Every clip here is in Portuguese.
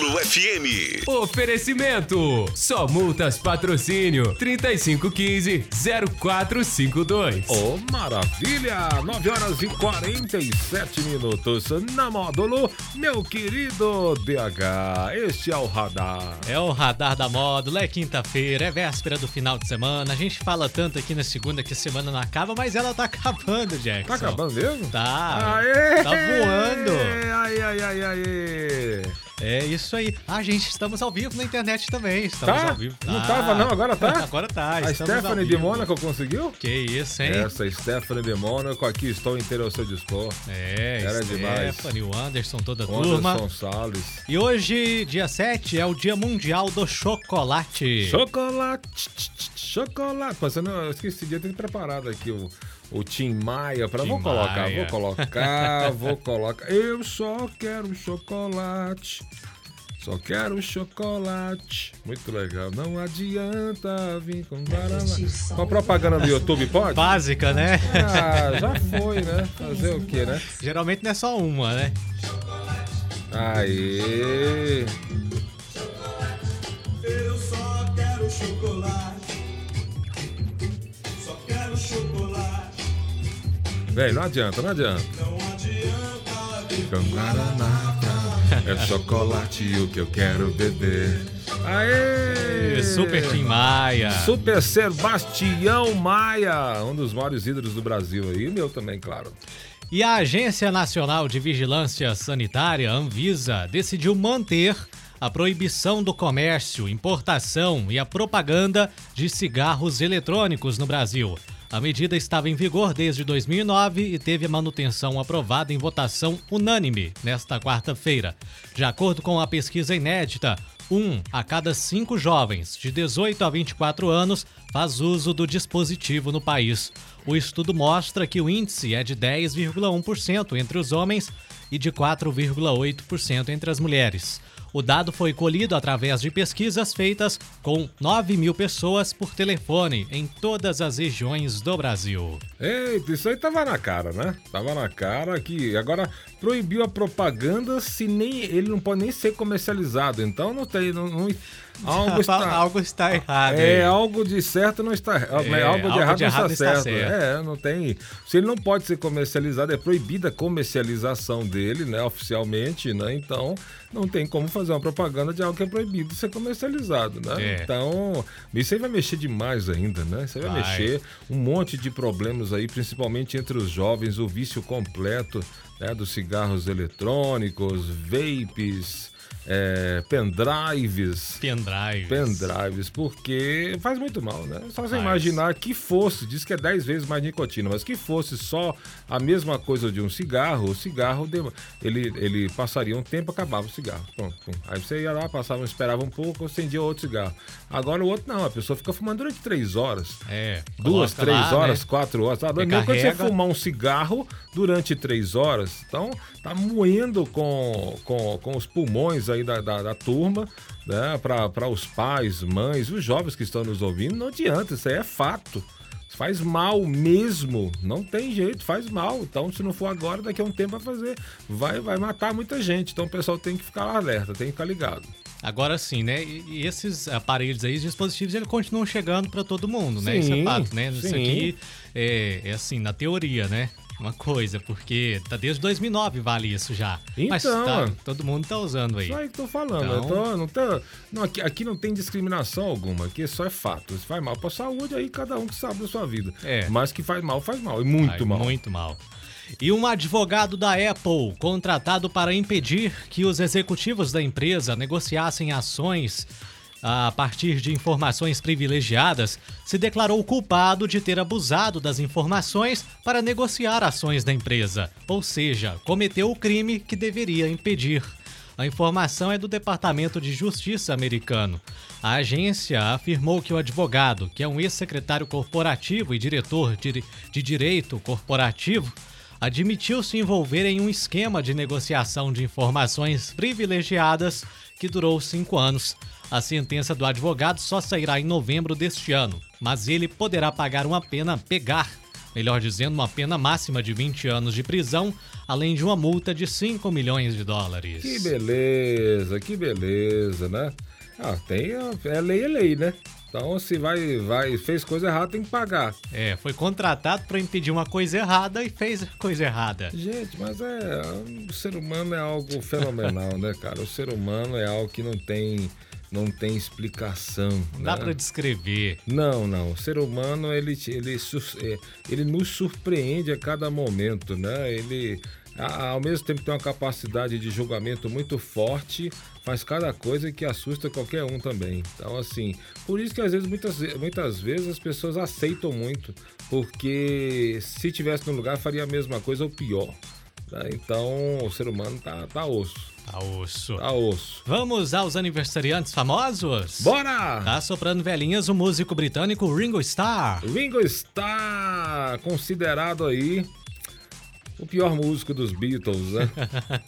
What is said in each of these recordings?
Módulo FM. Oferecimento. Só multas patrocínio 3515 0452. Ô, maravilha! 9 horas e 47 minutos na módulo, meu querido DH. Este é o radar. É o radar da módulo, é quinta-feira, é véspera do final de semana. A gente fala tanto aqui na segunda que a semana não acaba, mas ela tá acabando, Jackson. Tá acabando mesmo? Tá. Aê! Tá voando. Ai, ai, ai, ai. É isso aí. Ah, gente, estamos ao vivo na internet também. Estamos Tá? ao vivo. Não Tá. tava não, agora tá? agora tá. A Stephanie de. Mônaco conseguiu? Que isso, hein? Essa Stephanie de Mônaco, aqui estou inteiro ao seu dispor. É, Era demais. Stephanie, o Anderson, toda a turma. Anderson Salles. E hoje, dia 7, é o Dia Mundial do Chocolate. Chocolate, chocolate. Mas eu, não, eu esqueci de ter preparado aqui o, o Tim Maia para. Tim Vou colocar, Maia. vou colocar, vou colocar. Eu só quero chocolate. Só quero chocolate. Muito legal. Não adianta vir com guaraná. Com a propaganda do YouTube, pode? Básica, né? Ah, já foi, né? Fazer o quê, né? Geralmente não é só uma, né? Aê! Eu só quero chocolate. Véi, não adianta, não adianta. Não adianta. É chocolate o que eu quero beber. Aê! Super Tim Maia. Super Sebastião Maia, um dos maiores ídolos do Brasil aí, meu também, claro. E a Agência Nacional de Vigilância Sanitária, Anvisa, decidiu manter a proibição do comércio, importação e a propaganda de cigarros eletrônicos no Brasil. A medida estava em vigor desde 2009 e teve a manutenção aprovada em votação unânime nesta quarta-feira. De acordo com a pesquisa inédita, um a cada cinco jovens de 18 a 24 anos faz uso do dispositivo no país. O estudo mostra que o índice é de 10,1% entre os homens e de 4,8% entre as mulheres. O dado foi colhido através de pesquisas feitas com 9 mil pessoas por telefone em todas as regiões do Brasil. Eita, isso aí tava na cara, né? Tava na cara que agora proibiu a propaganda se nem ele não pode nem ser comercializado. Então não tem. Não, não- algo está. Algo está errado. É, aí. algo de certo não está. É, algo de algo errado, de não, errado está, está certo. certo. É, não tem. Se ele não pode ser comercializado, é proibida a comercialização dele, né? Oficialmente, né? Então, não tem como fazer uma propaganda de algo que é proibido ser comercializado, né? É. Então, isso aí vai mexer demais ainda, né? Isso aí vai, Vai. mexer um monte de problemas aí, principalmente entre os jovens, o vício completo né, dos cigarros eletrônicos, vapes, é, pendrives. Pendrive. Pendrives, porque faz muito mal, né? Só você Faz. imaginar que fosse, diz que é 10 vezes mais nicotina, mas que fosse só a mesma coisa de um cigarro, o cigarro ele, ele passaria um tempo, acabava o cigarro. Pum, pum. Aí você ia lá, passava, esperava um pouco, acendia outro cigarro. Agora o outro não, a pessoa fica fumando durante 3 horas. É. Duas, coloca três lá, horas, né? quatro horas. Tá? Mesmo quando você fumar um cigarro durante três horas, então tá moendo com, com, com os pulmões aí da, da, da turma, né? Para os pais, mães, os jovens que estão nos ouvindo, não adianta, isso aí é fato. Faz mal mesmo, não tem jeito, faz mal. Então, se não for agora, daqui a um tempo vai fazer, vai, vai matar muita gente. Então, o pessoal tem que ficar alerta, tem que ficar ligado. Agora sim, né? E, esses aparelhos aí, os dispositivos, eles continuam chegando para todo mundo, né? Isso é Sim, fato, né? Isso sim. aqui é, é assim, na teoria, né? Uma coisa, porque tá desde 2009 vale isso já. Mas Então, tá- é. todo mundo tá usando aí. Isso aí que tô falando. Então- tô- não tô- não, aqui, aqui não tem discriminação alguma, aqui só é fato. Se faz mal pra saúde, aí cada um que sabe da sua vida. É. Mas que faz mal, faz mal. E muito Ai, mal. Muito mal. E um advogado da Apple, contratado para impedir que os executivos da empresa negociassem ações a partir de informações privilegiadas, se declarou culpado de ter abusado das informações para negociar ações da empresa, ou seja, cometeu o crime que deveria impedir. A informação é do Departamento de Justiça americano. A agência afirmou que o advogado, que é um ex-secretário corporativo e diretor de, de direito corporativo, admitiu se envolver em um esquema de negociação de informações privilegiadas que durou cinco anos. A sentença do advogado só sairá em novembro deste ano, mas ele poderá pagar uma pena pegar, melhor dizendo, uma pena máxima de 20 anos de prisão, além de uma multa de 5 milhões de dólares. Que beleza, que beleza, né? Ah, tem. a- É lei, é lei, né? Então, se vai, vai, fez coisa errada, tem que pagar. É, foi contratado para impedir uma coisa errada e fez coisa errada. Gente, mas é. O ser humano é algo fenomenal, né, cara? O ser humano é algo que não tem, não tem explicação. Não dá né? para descrever. Não, não. O ser humano, ele, ele, é, ele nos surpreende a cada momento, né? Ele, ao mesmo tempo, tem uma capacidade de julgamento muito forte, faz cada coisa que assusta qualquer um também. Então, assim, por isso que às vezes, muitas, muitas vezes, as pessoas aceitam muito, porque se tivesse no lugar, faria a mesma coisa ou pior. né? Então, o ser humano tá, tá osso. Tá osso. Tá osso. Vamos aos aniversariantes famosos? Bora! Tá soprando velhinhas o músico britânico Ringo Starr. Ringo está considerado aí o pior músico dos Beatles, né?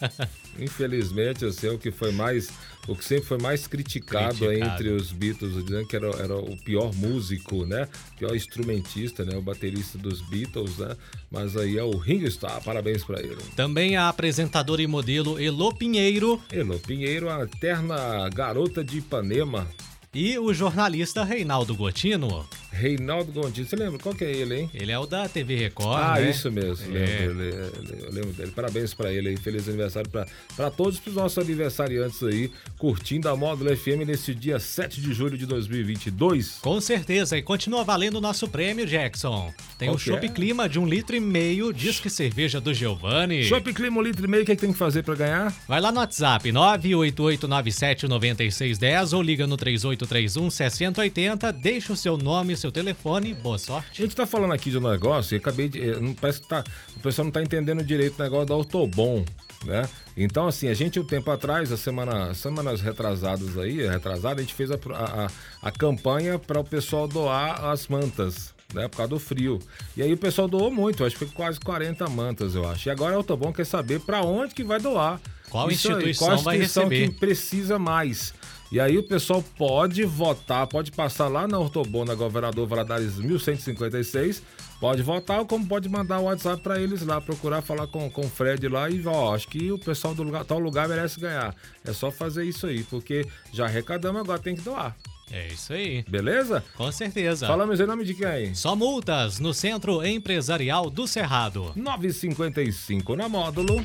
Infelizmente, assim, é o que foi mais, o que sempre foi mais criticado, Criticado. entre os Beatles, dizendo que era, era o pior músico, né? Pior instrumentista, né? O baterista dos Beatles, né? Mas aí é o Ringo Starr, parabéns pra ele. Também a apresentadora e modelo Elo Pinheiro Elo Pinheiro, a eterna garota de Ipanema, e o jornalista Reinaldo Gotino. Reinaldo Gondim. Você lembra? Qual que é ele, hein? Ele é o da TV Record, Ah, né? isso mesmo, É. lembro, dele, é, eu lembro dele. Parabéns pra ele aí, feliz aniversário pra, pra todos os nossos aniversariantes aí, curtindo a Módulo FM nesse dia 7 de julho de 2022. Com certeza, e continua valendo o nosso prêmio, Jackson. Tem o Chopp é? Clima de um litro e meio, diz que cerveja do Giovanni. Shopping Clima, um litro e meio, o que, é que tem que fazer pra ganhar? Vai lá no WhatsApp 988979610 ou liga no 3831 6080, deixa o seu nome seu telefone. Boa A sorte. gente tá falando aqui de um negócio e acabei de. eh, não- Parece que tá, o pessoal não tá entendendo direito o negócio da Autobom, né? Então, assim, a gente, um tempo atrás, a semana, semanas retrasadas aí, retrasada, a gente fez a, a, a- a campanha para o pessoal doar as mantas. Né, por causa do frio. E aí o pessoal doou muito, acho que foi quase 40 mantas, eu acho. E agora a Autobom quer saber para onde que vai doar. Qual Isso aí, instituição qual vai instituição receber. que precisa mais. E aí o pessoal pode votar, pode passar lá na Ortobon, na Governador Valadares 1156, pode votar ou como pode mandar o WhatsApp para eles lá, procurar falar com, com o Fred lá e ó, acho que o pessoal do lugar, tal lugar merece ganhar. É só fazer isso aí, porque já arrecadamos, agora tem que doar. É isso aí. Beleza? Com certeza. Fala meu nome de quem? Só multas no Centro Empresarial do Cerrado. 955 na módulo.